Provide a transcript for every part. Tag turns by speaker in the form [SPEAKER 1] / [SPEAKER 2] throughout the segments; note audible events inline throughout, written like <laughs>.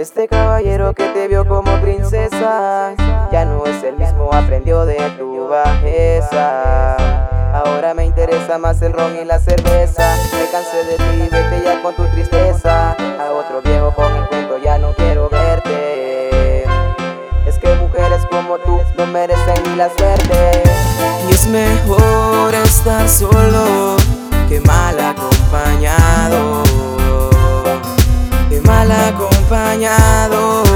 [SPEAKER 1] Este caballero que te vio como princesa Ya no es el mismo, aprendió de tu bajeza. Ahora me interesa más el ron y la cerveza. Me cansé de ti, vete ya con tu tristeza. A otro viejo con el cuento ya no quiero verte. Es que mujeres como tú no merecen ni la suerte.
[SPEAKER 2] Y es mejor estar solo que mal acompañado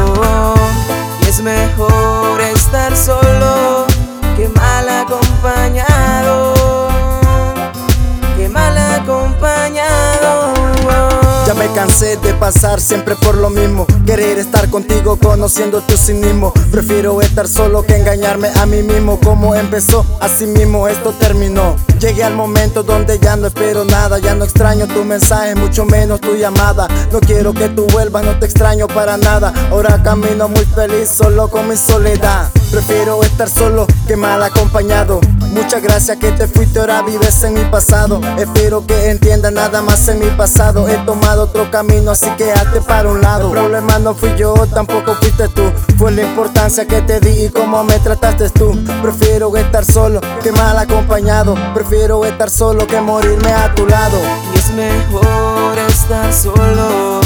[SPEAKER 3] me cansé de pasar siempre por lo mismo. Querer estar contigo conociendo tu cinismo. Prefiero estar solo que engañarme a mí mismo. Como empezó, así mismo esto terminó. Llegué al momento donde ya no espero nada. Ya no extraño tu mensaje, mucho menos tu llamada. No quiero que tú vuelvas, no te extraño para nada. Ahora camino muy feliz solo con mi soledad. Prefiero estar solo que mal acompañado Muchas gracias que te fuiste, ahora vives en mi pasado. Espero que entiendas nada más en mi pasado. He tomado otro camino, así que hazte para un lado. El problema no fui yo, tampoco fuiste tú. Fue la importancia que te di y cómo me trataste tú. Prefiero estar solo que mal acompañado. Prefiero estar solo que morirme a tu lado.
[SPEAKER 2] Y es mejor estar solo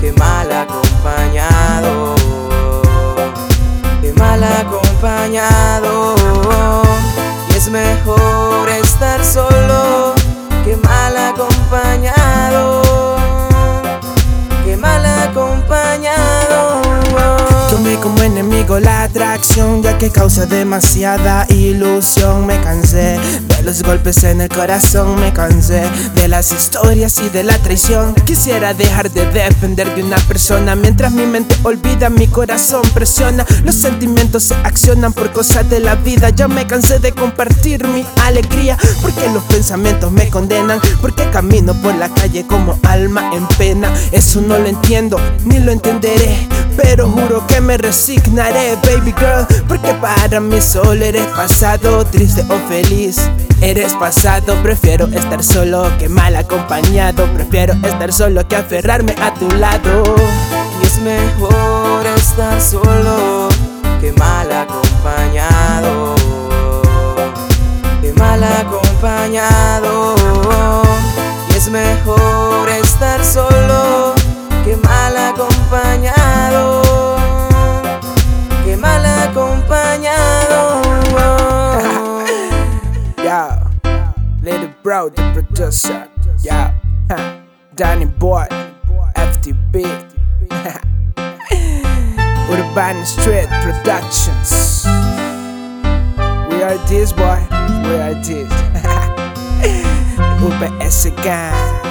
[SPEAKER 2] que mal acompañado la atracción Ya que causa demasiada ilusión. Me cansé de los golpes en el corazón Me cansé de las historias y de la traición. Quisiera dejar de depender de una persona Mientras mi mente olvida, mi corazón presiona. Los sentimientos se accionan por cosas de la vida. Yo me cansé de compartir mi alegría Porque los pensamientos me condenan Porque camino por la calle como alma en pena. Eso no lo entiendo, ni lo entenderé Pero juro que me resignaré, baby girl Porque para mí solo eres pasado, triste o feliz. Eres pasado, prefiero estar solo que mal acompañado. Prefiero estar solo que aferrarme a tu lado. Y es mejor estar solo que mal acompañado. Que mal acompañado The producer. Yeah, Danny Boy, FTB. Urban <laughs> Street Productions. We are this boy, we are this. UPS gang.